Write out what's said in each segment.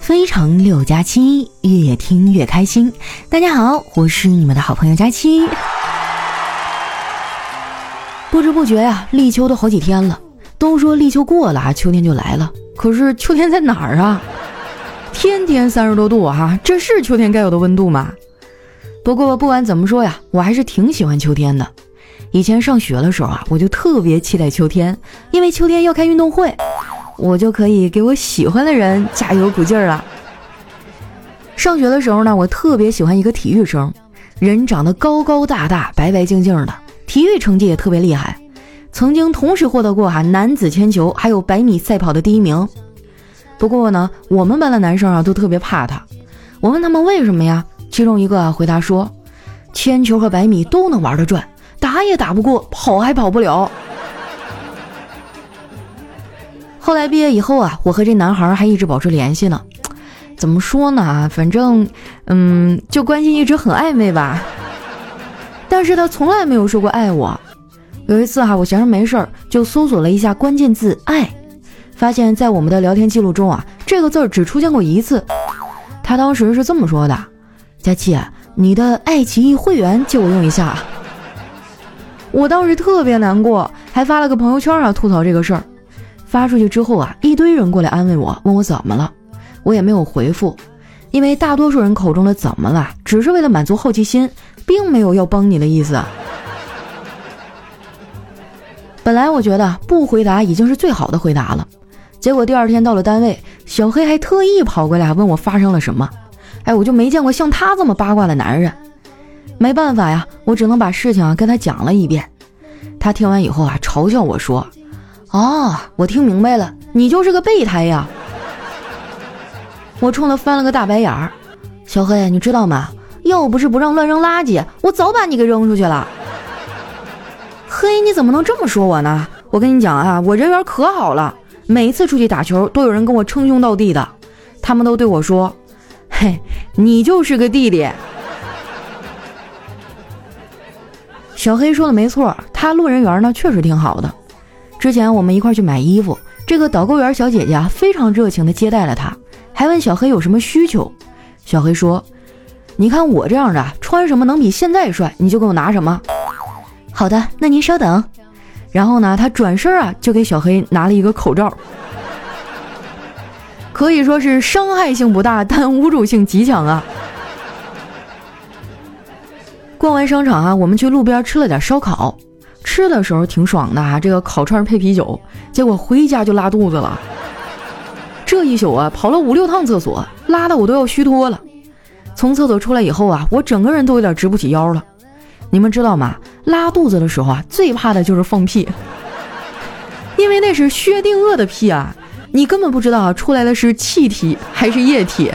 非常六加七，越听越开心。大家好，我是你们的好朋友佳期。不知不觉呀，立秋都好几天了。都说立秋过了，秋天就来了。可是秋天在哪儿啊？天天三十多度哈，这是秋天该有的温度吗？不过不管怎么说呀，我还是挺喜欢秋天的。以前上学的时候啊，我就特别期待秋天，因为秋天要开运动会。我就可以给我喜欢的人加油鼓劲儿了。上学的时候呢，我特别喜欢一个体育生，人长得高高大大、白白净净的，体育成绩也特别厉害，曾经同时获得过哈男子铅球还有百米赛跑的第一名。不过呢，我们班的男生啊都特别怕他。我问他们为什么呀？其中一个啊回答说：“铅球和百米都能玩得转，打也打不过，跑还跑不了。”后来毕业以后啊，我和这男孩还一直保持联系呢。怎么说呢？反正，嗯，就关系一直很暧昧吧。但是他从来没有说过爱我。有一次哈，我闲着没事儿，就搜索了一下关键字“爱”，发现在我们的聊天记录中啊，这个字儿只出现过一次。他当时是这么说的：“佳琪，你的爱奇艺会员借我用一下。”我当时特别难过，还发了个朋友圈啊，吐槽这个事儿。发出去之后啊，一堆人过来安慰我，问我怎么了，我也没有回复，因为大多数人口中的怎么了，只是为了满足好奇心，并没有要帮你的意思。本来我觉得不回答已经是最好的回答了，结果第二天到了单位，小黑还特意跑过来问我发生了什么，哎，我就没见过像他这么八卦的男人，没办法呀，我只能把事情啊跟他讲了一遍，他听完以后啊，嘲笑我说。哦，我听明白了，你就是个备胎呀！我冲他翻了个大白眼儿。小黑，你知道吗？要不是不让乱扔垃圾，我早把你给扔出去了。嘿，你怎么能这么说我呢？我跟你讲啊，我人缘可好了，每次出去打球都有人跟我称兄道弟的，他们都对我说：“嘿，你就是个弟弟。”小黑说的没错，他路人缘呢确实挺好的。之前我们一块去买衣服，这个导购员小姐姐啊非常热情的接待了他，还问小黑有什么需求。小黑说：“你看我这样的，穿什么能比现在帅，你就给我拿什么。”好的，那您稍等。然后呢，他转身啊就给小黑拿了一个口罩，可以说是伤害性不大，但侮辱性极强啊。逛完商场啊，我们去路边吃了点烧烤。吃的时候挺爽的啊，这个烤串配啤酒，结果回家就拉肚子了。这一宿啊，跑了五六趟厕所，拉的我都要虚脱了。从厕所出来以后啊，我整个人都有点直不起腰了。你们知道吗？拉肚子的时候啊，最怕的就是放屁，因为那是薛定谔的屁啊，你根本不知道出来的是气体还是液体。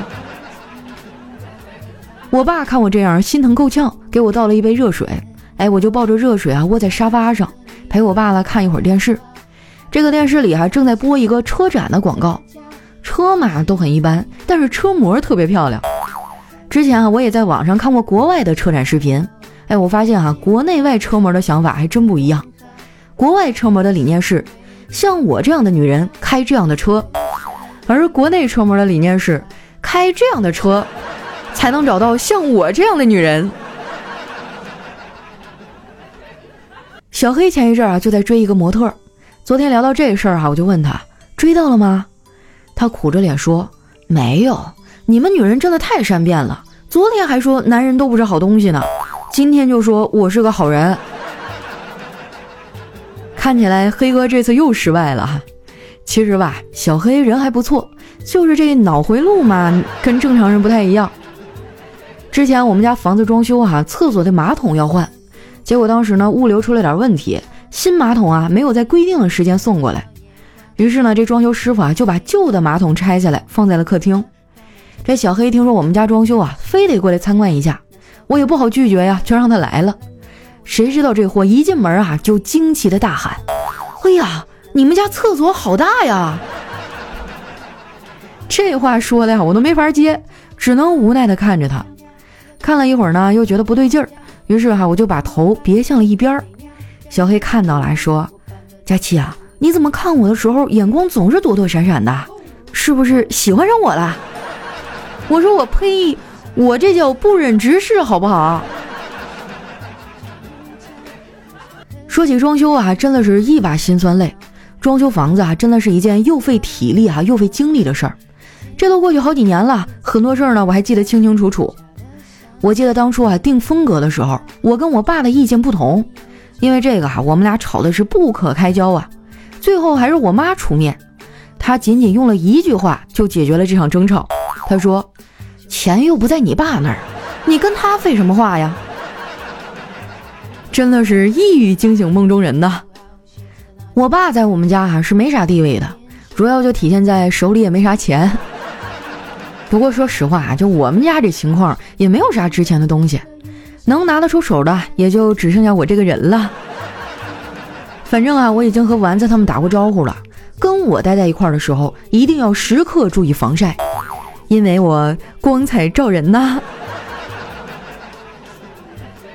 我爸看我这样，心疼够呛，给我倒了一杯热水。哎，我就抱着热水啊，窝在沙发上陪我爸爸看一会儿电视。这个电视里啊，正在播一个车展的广告。车嘛都很一般，但是车模特别漂亮。之前啊，我也在网上看过国外的车展视频。哎，我发现哈，国内外车模的想法还真不一样。国外车模的理念是，像我这样的女人开这样的车，而国内车模的理念是，开这样的车，才能找到像我这样的女人。小黑前一阵啊就在追一个模特，昨天聊到这事儿哈，我就问他追到了吗？他苦着脸说没有。你们女人真的太善变了，昨天还说男人都不是好东西呢，今天就说我是个好人。看起来黑哥这次又失败了哈。其实吧，小黑人还不错，就是这脑回路嘛，跟正常人不太一样。之前我们家房子装修哈，厕所的马桶要换。结果当时呢，物流出了点问题，新马桶啊没有在规定的时间送过来。于是呢，这装修师傅啊就把旧的马桶拆下来放在了客厅。这小黑听说我们家装修啊，非得过来参观一下，我也不好拒绝呀，就让他来了。谁知道这货一进门啊，就惊奇的大喊：“哎呀，你们家厕所好大呀！” 这话说的呀，我都没法接，只能无奈的看着他。看了一会儿呢，又觉得不对劲儿。于是哈，我就把头别向了一边儿。小黑看到了，说：“佳琪啊，你怎么看我的时候眼光总是躲躲闪闪的？是不是喜欢上我了？”我说：“我呸，我这叫不忍直视，好不好？”说起装修啊，真的是一把辛酸泪。装修房子啊，真的是一件又费体力啊又费精力的事儿。这都过去好几年了，很多事儿呢我还记得清清楚楚。我记得当初啊定风格的时候，我跟我爸的意见不同，因为这个啊我们俩吵的是不可开交啊。最后还是我妈出面，她仅仅用了一句话就解决了这场争吵。她说：“钱又不在你爸那儿，你跟他废什么话呀？”真的是一语惊醒梦中人呐。我爸在我们家哈是没啥地位的，主要就体现在手里也没啥钱。不过说实话啊，就我们家这情况也没有啥值钱的东西，能拿得出手的也就只剩下我这个人了。反正啊，我已经和丸子他们打过招呼了，跟我待在一块儿的时候，一定要时刻注意防晒，因为我光彩照人呐。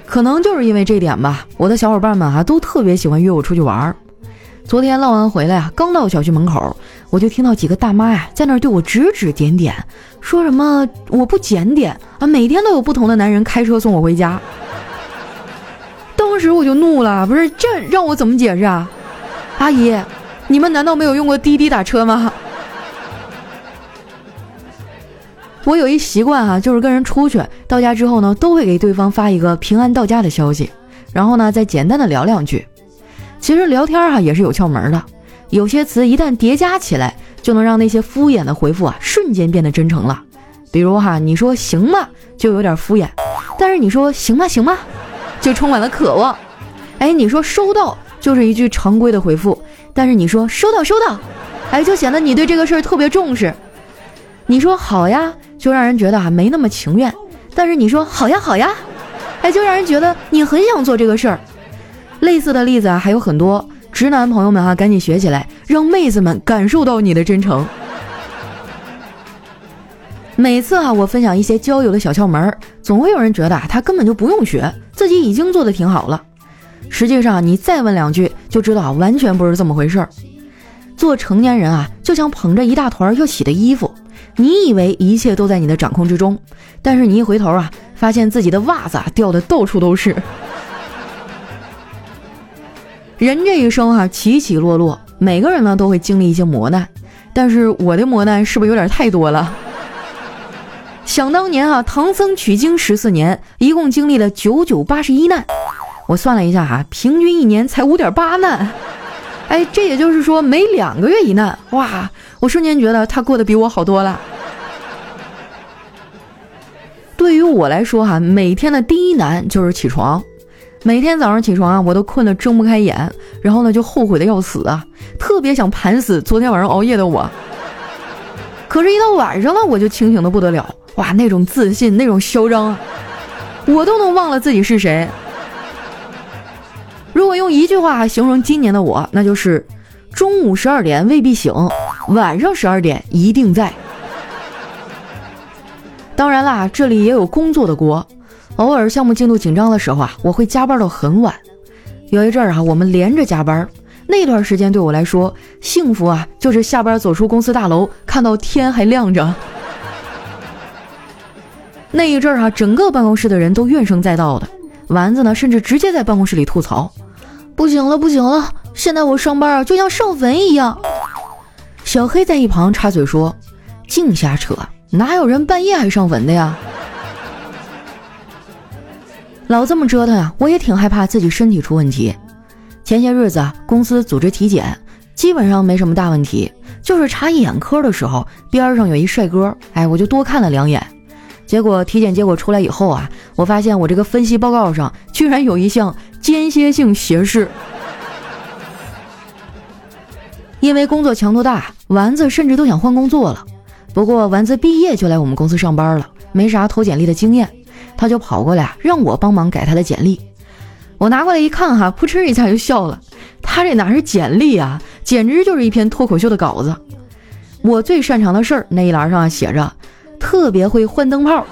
可能就是因为这点吧，我的小伙伴们啊都特别喜欢约我出去玩儿。昨天唠完回来啊，刚到小区门口，我就听到几个大妈呀在那儿对我指指点点，说什么我不检点啊，每天都有不同的男人开车送我回家。当时我就怒了，不是这让我怎么解释啊？阿姨，你们难道没有用过滴滴打车吗？我有一习惯哈，就是跟人出去到家之后呢，都会给对方发一个平安到家的消息，然后呢再简单的聊两句。其实聊天哈也是有窍门的，有些词一旦叠加起来，就能让那些敷衍的回复啊瞬间变得真诚了。比如哈，你说行吗，就有点敷衍；但是你说行吗行吗，就充满了渴望。哎，你说收到，就是一句常规的回复；但是你说收到收到，哎，就显得你对这个事儿特别重视。你说好呀，就让人觉得啊没那么情愿；但是你说好呀好呀，哎，就让人觉得你很想做这个事儿。类似的例子啊还有很多，直男朋友们啊赶紧学起来，让妹子们感受到你的真诚。每次啊我分享一些交友的小窍门，总会有人觉得啊他根本就不用学，自己已经做的挺好了。实际上你再问两句就知道完全不是这么回事儿。做成年人啊就像捧着一大团要洗的衣服，你以为一切都在你的掌控之中，但是你一回头啊发现自己的袜子掉的到处都是。人这一生哈起起落落，每个人呢都会经历一些磨难，但是我的磨难是不是有点太多了？想当年啊，唐僧取经十四年，一共经历了九九八十一难，我算了一下哈，平均一年才五点八难，哎，这也就是说每两个月一难，哇，我瞬间觉得他过得比我好多了。对于我来说哈，每天的第一难就是起床。每天早上起床啊，我都困得睁不开眼，然后呢就后悔的要死啊，特别想盘死昨天晚上熬夜的我。可是，一到晚上了，我就清醒的不得了，哇，那种自信，那种嚣张，我都能忘了自己是谁。如果用一句话形容今年的我，那就是：中午十二点未必醒，晚上十二点一定在。当然啦，这里也有工作的锅。偶尔项目进度紧张的时候啊，我会加班到很晚。有一阵儿啊，我们连着加班，那段时间对我来说，幸福啊，就是下班走出公司大楼，看到天还亮着。那一阵儿啊，整个办公室的人都怨声载道的，丸子呢，甚至直接在办公室里吐槽：“不行了，不行了，现在我上班啊，就像上坟一样。”小黑在一旁插嘴说：“净瞎扯，哪有人半夜还上坟的呀？”老这么折腾呀，我也挺害怕自己身体出问题。前些日子啊，公司组织体检，基本上没什么大问题，就是查眼科的时候，边上有一帅哥，哎，我就多看了两眼。结果体检结果出来以后啊，我发现我这个分析报告上居然有一项间歇性斜视。因为工作强度大，丸子甚至都想换工作了。不过丸子毕业就来我们公司上班了，没啥投简历的经验。他就跑过来让我帮忙改他的简历。我拿过来一看，哈，扑哧一下就笑了。他这哪是简历啊，简直就是一篇脱口秀的稿子。我最擅长的事儿那一栏上写着“特别会换灯泡”。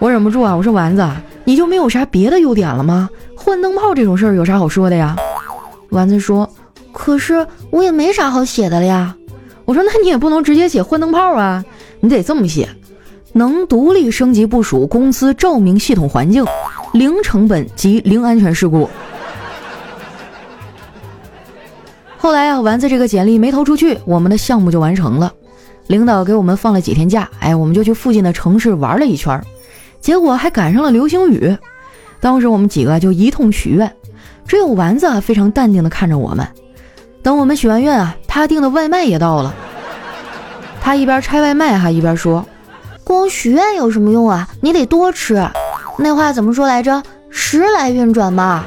我忍不住啊，我说丸子，你就没有啥别的优点了吗？换灯泡这种事儿有啥好说的呀？丸子说：“可是我也没啥好写的了呀。我说那你也不能直接写换灯泡啊，你得这么写：能独立升级部署公司照明系统环境，零成本及零安全事故。后来啊，丸子这个简历没投出去，我们的项目就完成了。领导给我们放了几天假，哎，我们就去附近的城市玩了一圈，结果还赶上了流星雨。当时我们几个就一通许愿，只有丸子啊非常淡定的看着我们。等我们许完愿啊，他订的外卖也到了。他一边拆外卖还一边说：“光许愿有什么用啊？你得多吃。那话怎么说来着？时来运转嘛。”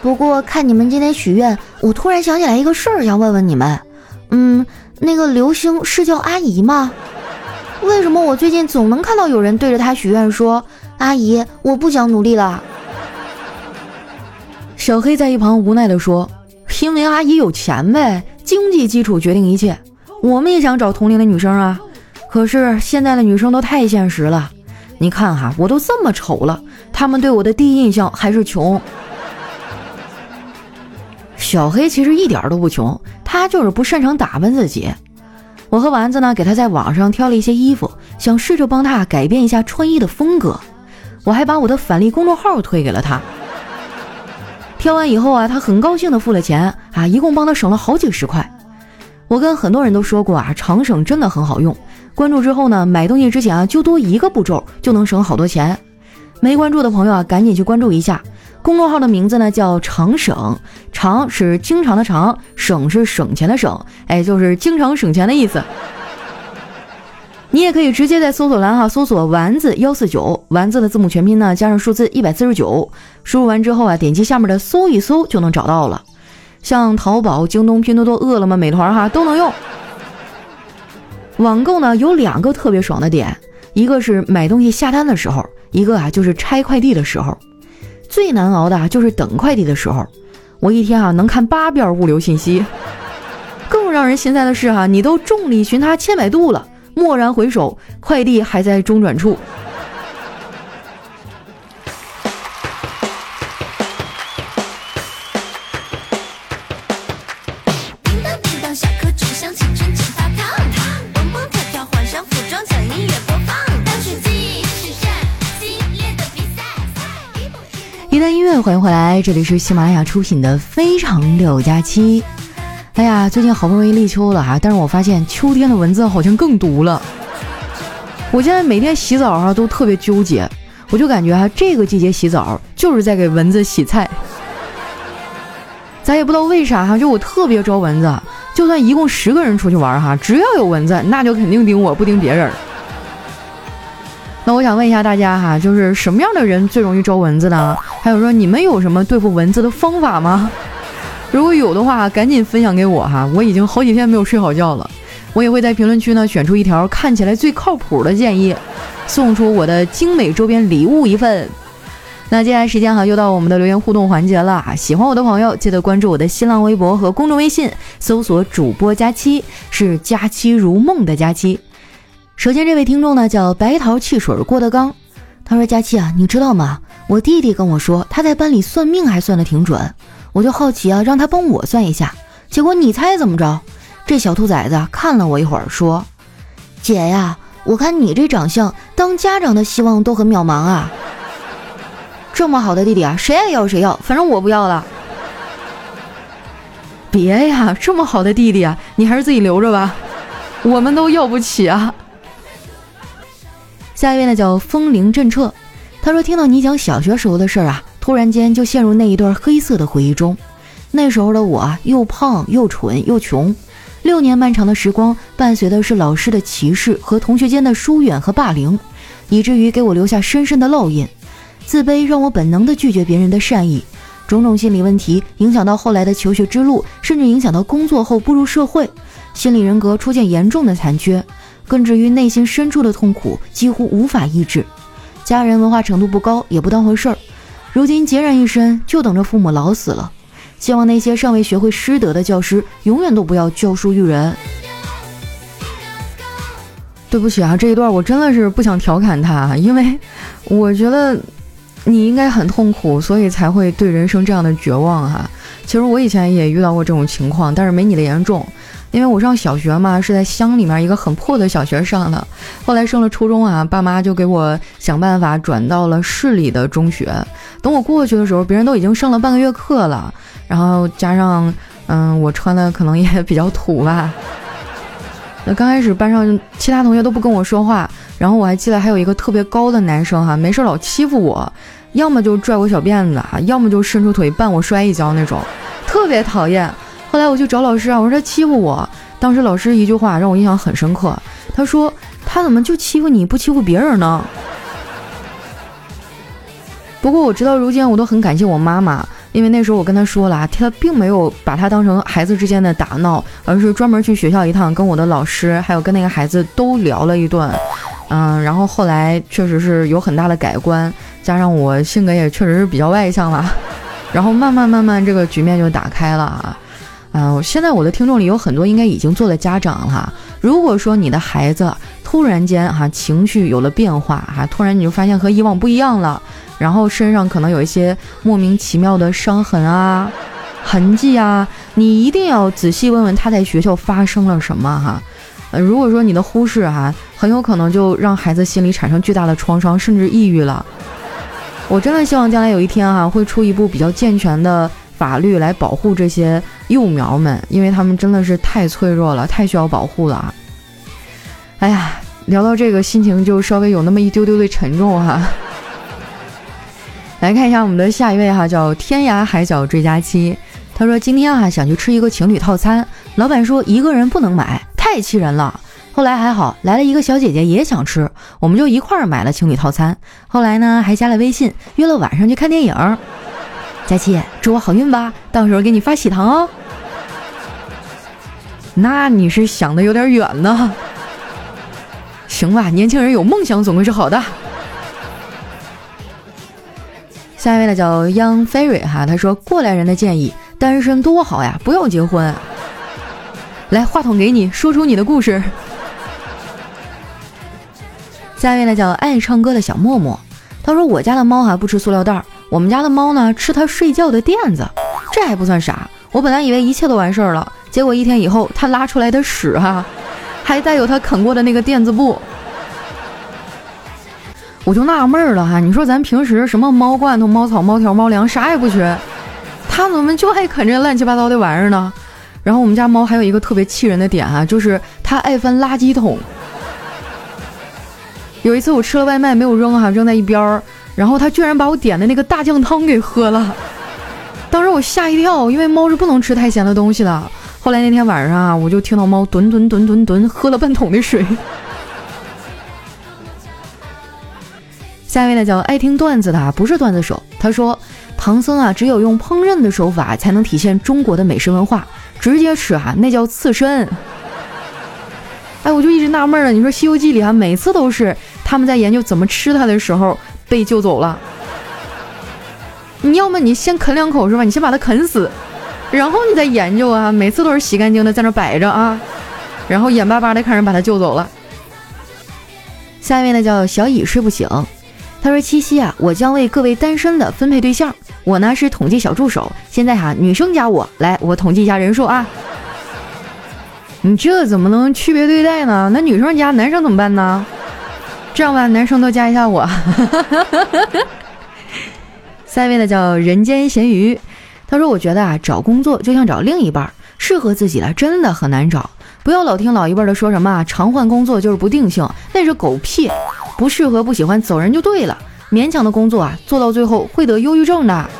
不过看你们今天许愿，我突然想起来一个事儿，想问问你们。嗯，那个刘星是叫阿姨吗？为什么我最近总能看到有人对着他许愿说：“阿姨，我不想努力了。”小黑在一旁无奈地说。因为阿姨有钱呗，经济基础决定一切。我们也想找同龄的女生啊，可是现在的女生都太现实了。你看哈，我都这么丑了，他们对我的第一印象还是穷。小黑其实一点都不穷，他就是不擅长打扮自己。我和丸子呢，给他在网上挑了一些衣服，想试着帮他改变一下穿衣的风格。我还把我的返利公众号推给了他。挑完以后啊，他很高兴的付了钱啊，一共帮他省了好几十块。我跟很多人都说过啊，长省真的很好用。关注之后呢，买东西之前啊，就多一个步骤，就能省好多钱。没关注的朋友啊，赶紧去关注一下。公众号的名字呢叫长省，长是经常的长，省是省钱的省，哎，就是经常省钱的意思。你也可以直接在搜索栏哈搜索丸子幺四九，丸子的字母全拼呢加上数字一百四十九，输入完之后啊，点击下面的搜一搜就能找到了。像淘宝、京东、拼多多、饿了么、美团哈都能用。网购呢有两个特别爽的点，一个是买东西下单的时候，一个啊就是拆快递的时候。最难熬的啊就是等快递的时候，我一天啊能看八遍物流信息。更让人心塞的是哈，你都众里寻他千百度了。蓦然回首，快递还在中转处。欢迎回来，这里是喜马拉雅出品的《非常六加七》。哎呀，最近好不容易立秋了哈，但是我发现秋天的蚊子好像更毒了。我现在每天洗澡哈都特别纠结，我就感觉哈这个季节洗澡就是在给蚊子洗菜。咱也不知道为啥哈，就我特别招蚊子，就算一共十个人出去玩哈，只要有蚊子，那就肯定叮我不叮别人。那我想问一下大家哈，就是什么样的人最容易招蚊子呢？还有说你们有什么对付蚊子的方法吗？如果有的话，赶紧分享给我哈！我已经好几天没有睡好觉了。我也会在评论区呢选出一条看起来最靠谱的建议，送出我的精美周边礼物一份。那接下来时间哈，又到我们的留言互动环节了啊！喜欢我的朋友，记得关注我的新浪微博和公众微信，搜索主播佳期，是佳期如梦的佳期。首先这位听众呢叫白桃汽水郭德纲，他说：“佳期啊，你知道吗？我弟弟跟我说他在班里算命还算得挺准。”我就好奇啊，让他帮我算一下。结果你猜怎么着？这小兔崽子看了我一会儿，说：“姐呀，我看你这长相，当家长的希望都很渺茫啊。这么好的弟弟啊，谁爱要谁要，反正我不要了。别呀，这么好的弟弟啊，你还是自己留着吧，我们都要不起啊。下一位呢叫风铃震彻，他说听到你讲小学时候的事儿啊。突然间就陷入那一段黑色的回忆中，那时候的我，又胖又蠢又穷。六年漫长的时光，伴随的是老师的歧视和同学间的疏远和霸凌，以至于给我留下深深的烙印。自卑让我本能的拒绝别人的善意，种种心理问题影响到后来的求学之路，甚至影响到工作后步入社会，心理人格出现严重的残缺，根植于内心深处的痛苦几乎无法抑制。家人文化程度不高，也不当回事儿。如今孑然一身，就等着父母老死了。希望那些尚未学会师德的教师，永远都不要教书育人。对不起啊，这一段我真的是不想调侃他，因为我觉得你应该很痛苦，所以才会对人生这样的绝望哈。其实我以前也遇到过这种情况，但是没你的严重。因为我上小学嘛，是在乡里面一个很破的小学上的。后来升了初中啊，爸妈就给我想办法转到了市里的中学。等我过去的时候，别人都已经上了半个月课了。然后加上，嗯，我穿的可能也比较土吧。那刚开始班上其他同学都不跟我说话，然后我还记得还有一个特别高的男生哈，没事老欺负我，要么就拽我小辫子哈，要么就伸出腿绊我摔一跤那种，特别讨厌。后来我就找老师啊，我说他欺负我。当时老师一句话让我印象很深刻，他说他怎么就欺负你不欺负别人呢？不过我直到如今我都很感谢我妈妈，因为那时候我跟他说了，他并没有把他当成孩子之间的打闹，而是专门去学校一趟，跟我的老师还有跟那个孩子都聊了一顿。嗯，然后后来确实是有很大的改观，加上我性格也确实是比较外向了，然后慢慢慢慢这个局面就打开了啊。嗯，现在我的听众里有很多应该已经做了家长了。如果说你的孩子突然间哈情绪有了变化哈，突然你就发现和以往不一样了，然后身上可能有一些莫名其妙的伤痕啊、痕迹啊，你一定要仔细问问他在学校发生了什么哈。呃，如果说你的忽视哈，很有可能就让孩子心里产生巨大的创伤，甚至抑郁了。我真的希望将来有一天哈，会出一部比较健全的。法律来保护这些幼苗们，因为他们真的是太脆弱了，太需要保护了。哎呀，聊到这个，心情就稍微有那么一丢丢的沉重哈。来看一下我们的下一位哈，叫天涯海角追加期。他说今天啊想去吃一个情侣套餐，老板说一个人不能买，太气人了。后来还好来了一个小姐姐也想吃，我们就一块儿买了情侣套餐。后来呢还加了微信，约了晚上去看电影。佳琪，祝我好运吧！到时候给你发喜糖哦。那你是想的有点远呢。行吧，年轻人有梦想总归是好的。下一位呢叫 Young Fairy 哈，他说过来人的建议，单身多好呀，不要结婚。来，话筒给你，说出你的故事。下一位呢叫爱唱歌的小默默，他说我家的猫还不吃塑料袋儿。我们家的猫呢，吃它睡觉的垫子，这还不算啥。我本来以为一切都完事儿了，结果一天以后，它拉出来的屎哈，还带有它啃过的那个垫子布。我就纳闷了哈，你说咱平时什么猫罐头、猫草、猫条、猫粮啥也不缺，它怎么就爱啃这乱七八糟的玩意儿呢？然后我们家猫还有一个特别气人的点哈，就是它爱翻垃圾桶。有一次我吃了外卖没有扔哈，扔在一边儿。然后他居然把我点的那个大酱汤给喝了，当时我吓一跳，因为猫是不能吃太咸的东西的。后来那天晚上啊，我就听到猫吨吨吨吨吨喝了半桶的水。下一位呢叫爱听段子的，不是段子手。他说，唐僧啊，只有用烹饪的手法才能体现中国的美食文化，直接吃哈，那叫刺身。哎，我就一直纳闷了，你说《西游记》里啊，每次都是他们在研究怎么吃它的时候。被救走了，你要么你先啃两口是吧？你先把它啃死，然后你再研究啊。每次都是洗干净的在那摆着啊，然后眼巴巴的看人把它救走了。下一位呢叫小乙睡不醒，他说七夕啊，我将为各位单身的分配对象。我呢是统计小助手，现在哈女生加我来，我统计一下人数啊。你这怎么能区别对待呢？那女生加男生怎么办呢？这样吧，男生都加一下我。下一位呢叫人间咸鱼，他说：“我觉得啊，找工作就像找另一半，适合自己的真的很难找。不要老听老一辈的说什么啊常换工作就是不定性，那是狗屁。不适合不喜欢走人就对了。勉强的工作啊，做到最后会得忧郁症的。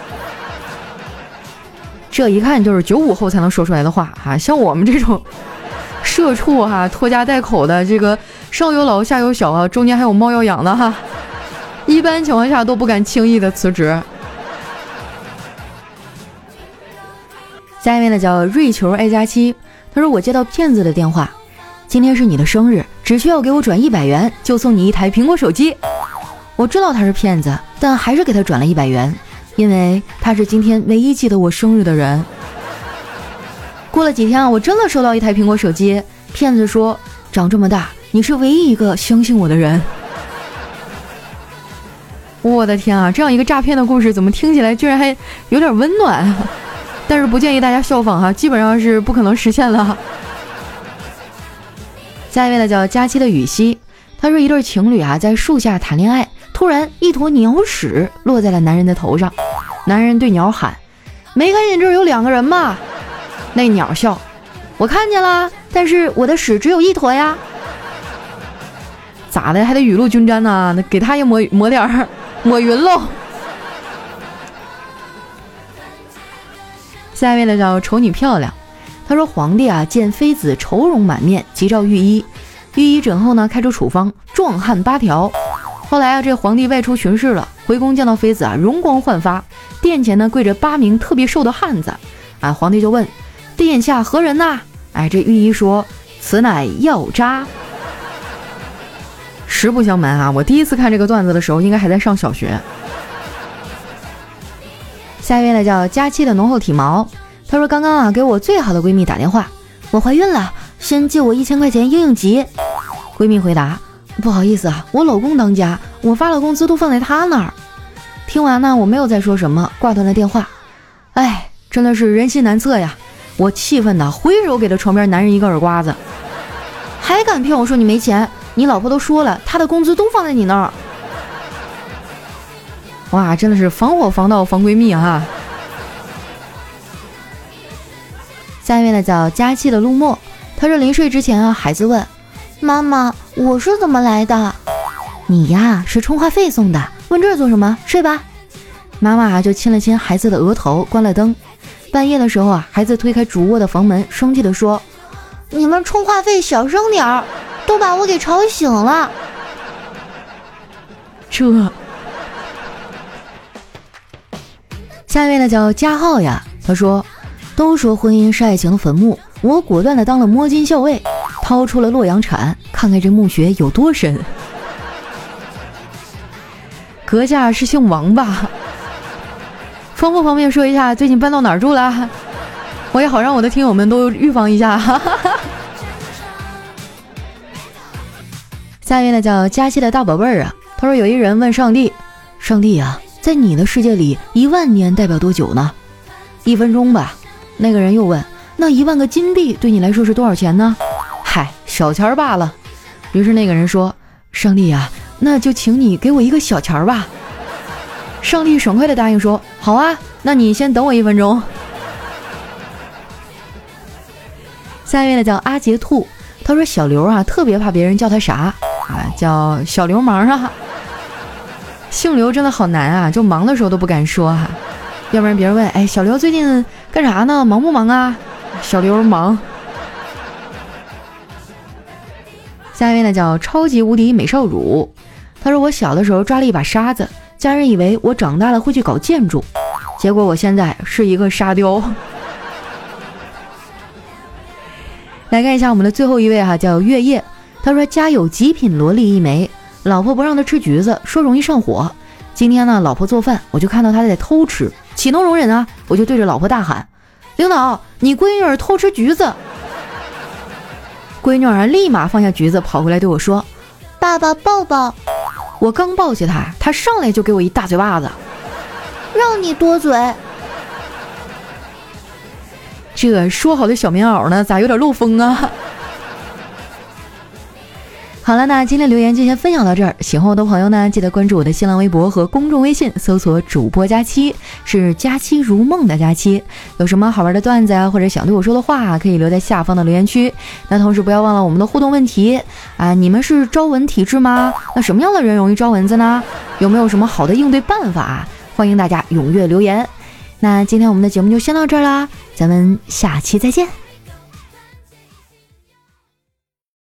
这一看就是九五后才能说出来的话啊！像我们这种社畜哈，拖家带口的这个。”上有老下有小啊，中间还有猫要养的哈，一般情况下都不敢轻易的辞职。下一位呢叫瑞球爱加七，他说我接到骗子的电话，今天是你的生日，只需要给我转一百元就送你一台苹果手机。我知道他是骗子，但还是给他转了一百元，因为他是今天唯一记得我生日的人。过了几天啊，我真的收到一台苹果手机，骗子说长这么大。你是唯一一个相信我的人，我的天啊！这样一个诈骗的故事，怎么听起来居然还有点温暖？但是不建议大家效仿哈，基本上是不可能实现了。下一位呢叫佳期的雨熙，他说一对情侣啊在树下谈恋爱，突然一坨鸟屎落在了男人的头上，男人对鸟喊：“没看见这儿有两个人吗？”那鸟笑：“我看见了，但是我的屎只有一坨呀。”咋的还得雨露均沾呢？那给他也抹抹点儿，抹匀喽。下一位呢叫丑女漂亮，他说皇帝啊见妃子愁容满面，急召御医。御医诊后呢开出处方，壮汉八条。后来啊这皇帝外出巡视了，回宫见到妃子啊容光焕发，殿前呢跪着八名特别瘦的汉子。啊皇帝就问殿下何人呐？哎这御医说此乃药渣。实不相瞒啊，我第一次看这个段子的时候，应该还在上小学。下一位呢叫佳期的浓厚体毛，她说刚刚啊给我最好的闺蜜打电话，我怀孕了，先借我一千块钱应应急。闺蜜回答：不好意思啊，我老公当家，我发了工资都放在他那儿。听完呢，我没有再说什么，挂断了电话。哎，真的是人心难测呀！我气愤的挥手给了床边男人一个耳刮子，还敢骗我说你没钱？你老婆都说了，她的工资都放在你那儿。哇，真的是防火防盗防闺蜜哈！下一位呢叫佳期的陆墨，他说临睡之前啊，孩子问妈妈：“我是怎么来的？”你呀是充话费送的。问这做什么？睡吧。妈妈就亲了亲孩子的额头，关了灯。半夜的时候啊，孩子推开主卧的房门，生气的说：“你们充话费小声点儿，都把我给吵醒了。”这。下一位呢叫加浩呀，他说：“都说婚姻是爱情的坟墓，我果断的当了摸金校尉，掏出了洛阳铲，看看这墓穴有多深。”阁下是姓王吧？方不方便说一下最近搬到哪儿住了？我也好让我的听友们都预防一下。哈哈哈下一位呢叫佳期的大宝贝儿啊，他说有一人问上帝：“上帝呀。”在你的世界里，一万年代表多久呢？一分钟吧。那个人又问：“那一万个金币对你来说是多少钱呢？”嗨，小钱儿罢了。于是那个人说：“上帝呀，那就请你给我一个小钱儿吧。”上帝爽快的答应说：“好啊，那你先等我一分钟。”下一位呢叫阿杰兔，他说小刘啊特别怕别人叫他啥啊，叫小流氓啊。姓刘真的好难啊，就忙的时候都不敢说哈，要不然别人问，哎，小刘最近干啥呢？忙不忙啊？小刘忙。下一位呢叫超级无敌美少乳，他说我小的时候抓了一把沙子，家人以为我长大了会去搞建筑，结果我现在是一个沙雕。来看一下我们的最后一位哈，叫月夜，他说家有极品萝莉一枚。老婆不让他吃橘子，说容易上火。今天呢，老婆做饭，我就看到他在偷吃，岂能容忍啊？我就对着老婆大喊：“领导，你闺女儿偷吃橘子！”闺女儿立马放下橘子，跑过来对我说：“爸爸抱抱。”我刚抱起他，他上来就给我一大嘴巴子，让你多嘴。这说好的小棉袄呢？咋有点漏风啊？好了，那今天留言就先分享到这儿。喜欢我的朋友呢，记得关注我的新浪微博和公众微信，搜索“主播佳期”，是“佳期如梦”的佳期。有什么好玩的段子啊，或者想对我说的话，可以留在下方的留言区。那同时不要忘了我们的互动问题啊，你们是招蚊体质吗？那什么样的人容易招蚊子呢？有没有什么好的应对办法？欢迎大家踊跃留言。那今天我们的节目就先到这儿啦，咱们下期再见。